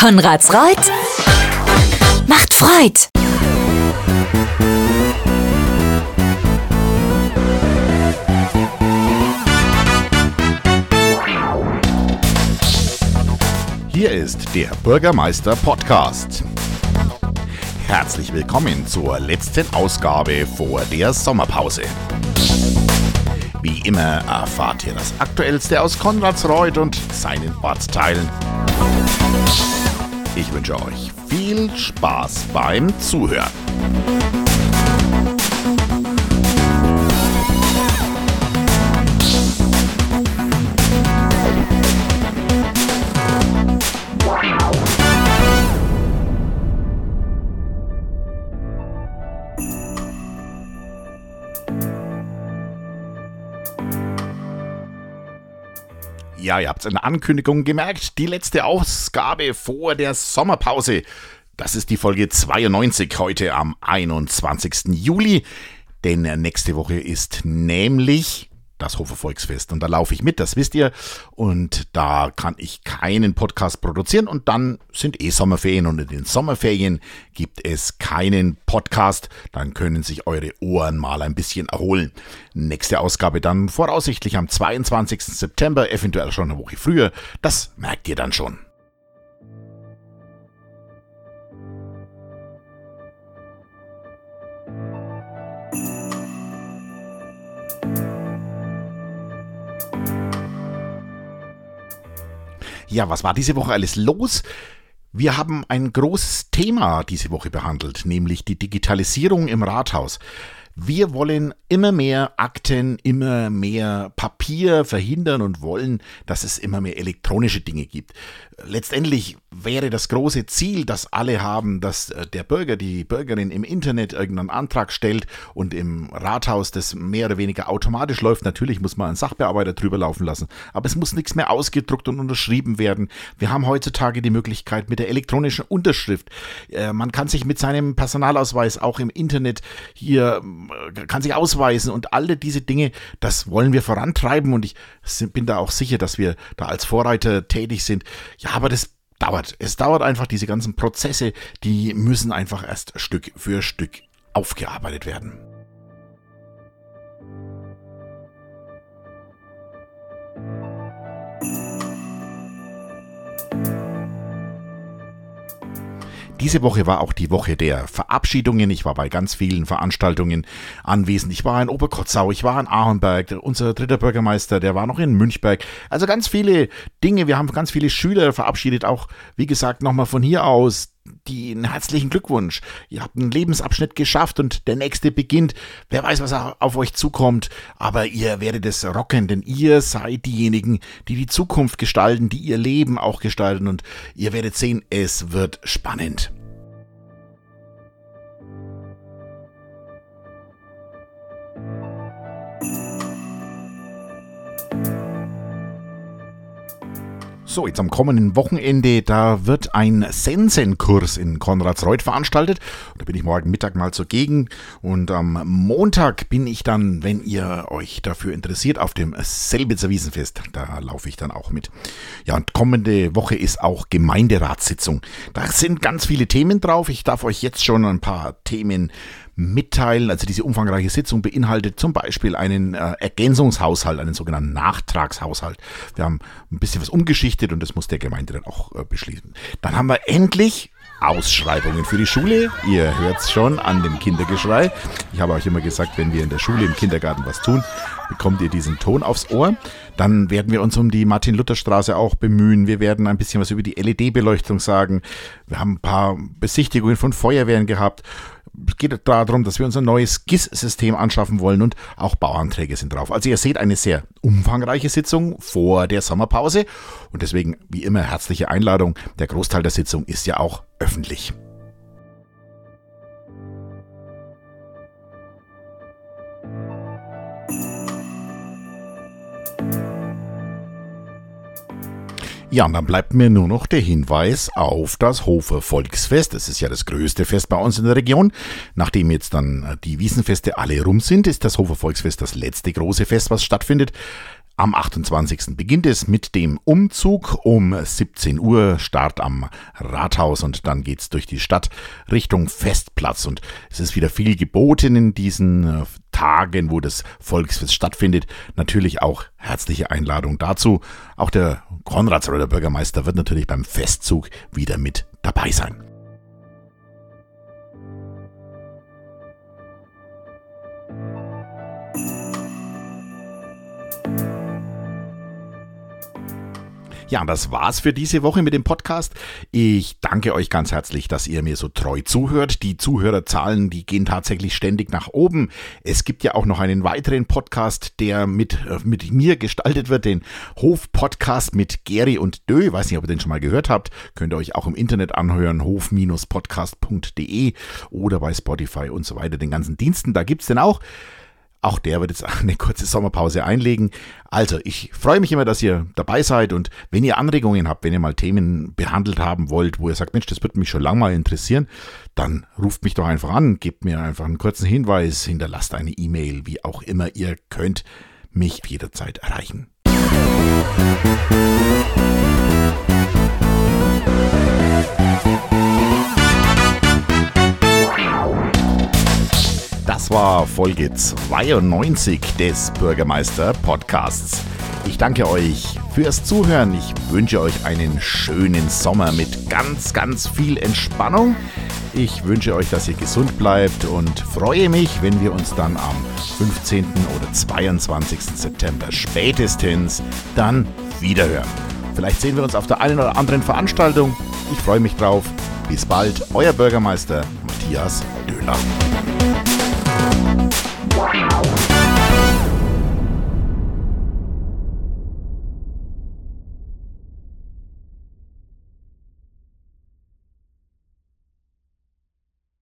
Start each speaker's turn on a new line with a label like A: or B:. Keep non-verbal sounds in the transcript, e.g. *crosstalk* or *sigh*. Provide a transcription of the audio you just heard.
A: Konrads Reut macht Freud.
B: Hier ist der Bürgermeister Podcast. Herzlich willkommen zur letzten Ausgabe vor der Sommerpause. Wie immer erfahrt ihr das Aktuellste aus Konradsreuth und seinen Ortsteilen. Ich wünsche euch viel Spaß beim Zuhören. Ja, ihr habt es in der Ankündigung gemerkt, die letzte Ausgabe vor der Sommerpause. Das ist die Folge 92 heute am 21. Juli. Denn nächste Woche ist nämlich das Hofer Volksfest. Und da laufe ich mit, das wisst ihr. Und da kann ich keinen Podcast produzieren. Und dann sind eh Sommerferien. Und in den Sommerferien gibt es keinen Podcast. Dann können sich eure Ohren mal ein bisschen erholen. Nächste Ausgabe dann voraussichtlich am 22. September, eventuell schon eine Woche früher. Das merkt ihr dann schon. Ja, was war diese Woche alles los? Wir haben ein großes Thema diese Woche behandelt, nämlich die Digitalisierung im Rathaus. Wir wollen immer mehr Akten, immer mehr Papier verhindern und wollen, dass es immer mehr elektronische Dinge gibt. Letztendlich wäre das große Ziel, das alle haben, dass äh, der Bürger, die Bürgerin im Internet irgendeinen Antrag stellt und im Rathaus das mehr oder weniger automatisch läuft. Natürlich muss man einen Sachbearbeiter drüber laufen lassen, aber es muss nichts mehr ausgedruckt und unterschrieben werden. Wir haben heutzutage die Möglichkeit mit der elektronischen Unterschrift. Äh, man kann sich mit seinem Personalausweis auch im Internet hier, kann sich ausweisen und alle diese Dinge, das wollen wir vorantreiben und ich bin da auch sicher, dass wir da als Vorreiter tätig sind. Ja, aber das dauert. Es dauert einfach, diese ganzen Prozesse, die müssen einfach erst Stück für Stück aufgearbeitet werden. Diese Woche war auch die Woche der Verabschiedungen. Ich war bei ganz vielen Veranstaltungen anwesend. Ich war in Oberkotzau, ich war in Ahrenberg, unser dritter Bürgermeister, der war noch in Münchberg. Also ganz viele Dinge. Wir haben ganz viele Schüler verabschiedet. Auch, wie gesagt, nochmal von hier aus die einen herzlichen Glückwunsch. Ihr habt einen Lebensabschnitt geschafft und der nächste beginnt. Wer weiß, was auf euch zukommt, aber ihr werdet es rocken, denn ihr seid diejenigen, die die Zukunft gestalten, die ihr Leben auch gestalten und ihr werdet sehen, es wird spannend. So, jetzt am kommenden Wochenende, da wird ein Sensenkurs in Konradsreuth veranstaltet. Da bin ich morgen Mittag mal zugegen. Und am Montag bin ich dann, wenn ihr euch dafür interessiert, auf dem Selbitzer Wiesenfest. Da laufe ich dann auch mit. Ja, und kommende Woche ist auch Gemeinderatssitzung. Da sind ganz viele Themen drauf. Ich darf euch jetzt schon ein paar Themen mitteilen. Also diese umfangreiche Sitzung beinhaltet zum Beispiel einen äh, Ergänzungshaushalt, einen sogenannten Nachtragshaushalt. Wir haben ein bisschen was umgeschichtet und das muss der Gemeinde dann auch äh, beschließen. Dann haben wir endlich Ausschreibungen für die Schule. Ihr hört es schon an dem Kindergeschrei. Ich habe euch immer gesagt, wenn wir in der Schule, im Kindergarten was tun, bekommt ihr diesen Ton aufs Ohr. Dann werden wir uns um die Martin-Luther-Straße auch bemühen. Wir werden ein bisschen was über die LED-Beleuchtung sagen. Wir haben ein paar Besichtigungen von Feuerwehren gehabt. Es geht darum, dass wir uns ein neues GIS-System anschaffen wollen und auch Bauanträge sind drauf. Also ihr seht eine sehr umfangreiche Sitzung vor der Sommerpause und deswegen wie immer herzliche Einladung. Der Großteil der Sitzung ist ja auch öffentlich. Ja, und dann bleibt mir nur noch der Hinweis auf das Hofer Volksfest. Das ist ja das größte Fest bei uns in der Region. Nachdem jetzt dann äh, die Wiesenfeste alle rum sind, ist das Hofer Volksfest das letzte große Fest, was stattfindet. Am 28. beginnt es mit dem Umzug um 17 Uhr, Start am Rathaus und dann geht's durch die Stadt Richtung Festplatz. Und es ist wieder viel geboten in diesen äh, Tagen, wo das Volksfest stattfindet. Natürlich auch herzliche Einladung dazu. Auch der Konradsröder Bürgermeister wird natürlich beim Festzug wieder mit dabei sein. Ja, das war's für diese Woche mit dem Podcast. Ich danke euch ganz herzlich, dass ihr mir so treu zuhört. Die Zuhörerzahlen, die gehen tatsächlich ständig nach oben. Es gibt ja auch noch einen weiteren Podcast, der mit, äh, mit mir gestaltet wird, den Hof-Podcast mit Gary und Dö. Weiß nicht, ob ihr den schon mal gehört habt. Könnt ihr euch auch im Internet anhören, hof-podcast.de oder bei Spotify und so weiter, den ganzen Diensten. Da gibt's den auch. Auch der wird jetzt *laughs* eine kurze Sommerpause einlegen. Also, ich freue mich immer, dass ihr dabei seid und wenn ihr Anregungen habt, wenn ihr mal Themen behandelt haben wollt, wo ihr sagt, Mensch, das würde mich schon lange mal interessieren, dann ruft mich doch einfach an, gebt mir einfach einen kurzen Hinweis, hinterlasst eine E-Mail, wie auch immer ihr könnt mich jederzeit erreichen. War Folge 92 des Bürgermeister Podcasts. Ich danke euch fürs Zuhören. Ich wünsche euch einen schönen Sommer mit ganz, ganz viel Entspannung. Ich wünsche euch, dass ihr gesund bleibt und freue mich, wenn wir uns dann am 15. oder 22. September spätestens dann wiederhören. Vielleicht sehen wir uns auf der einen oder anderen Veranstaltung. Ich freue mich drauf. Bis bald, euer Bürgermeister Matthias Döhler.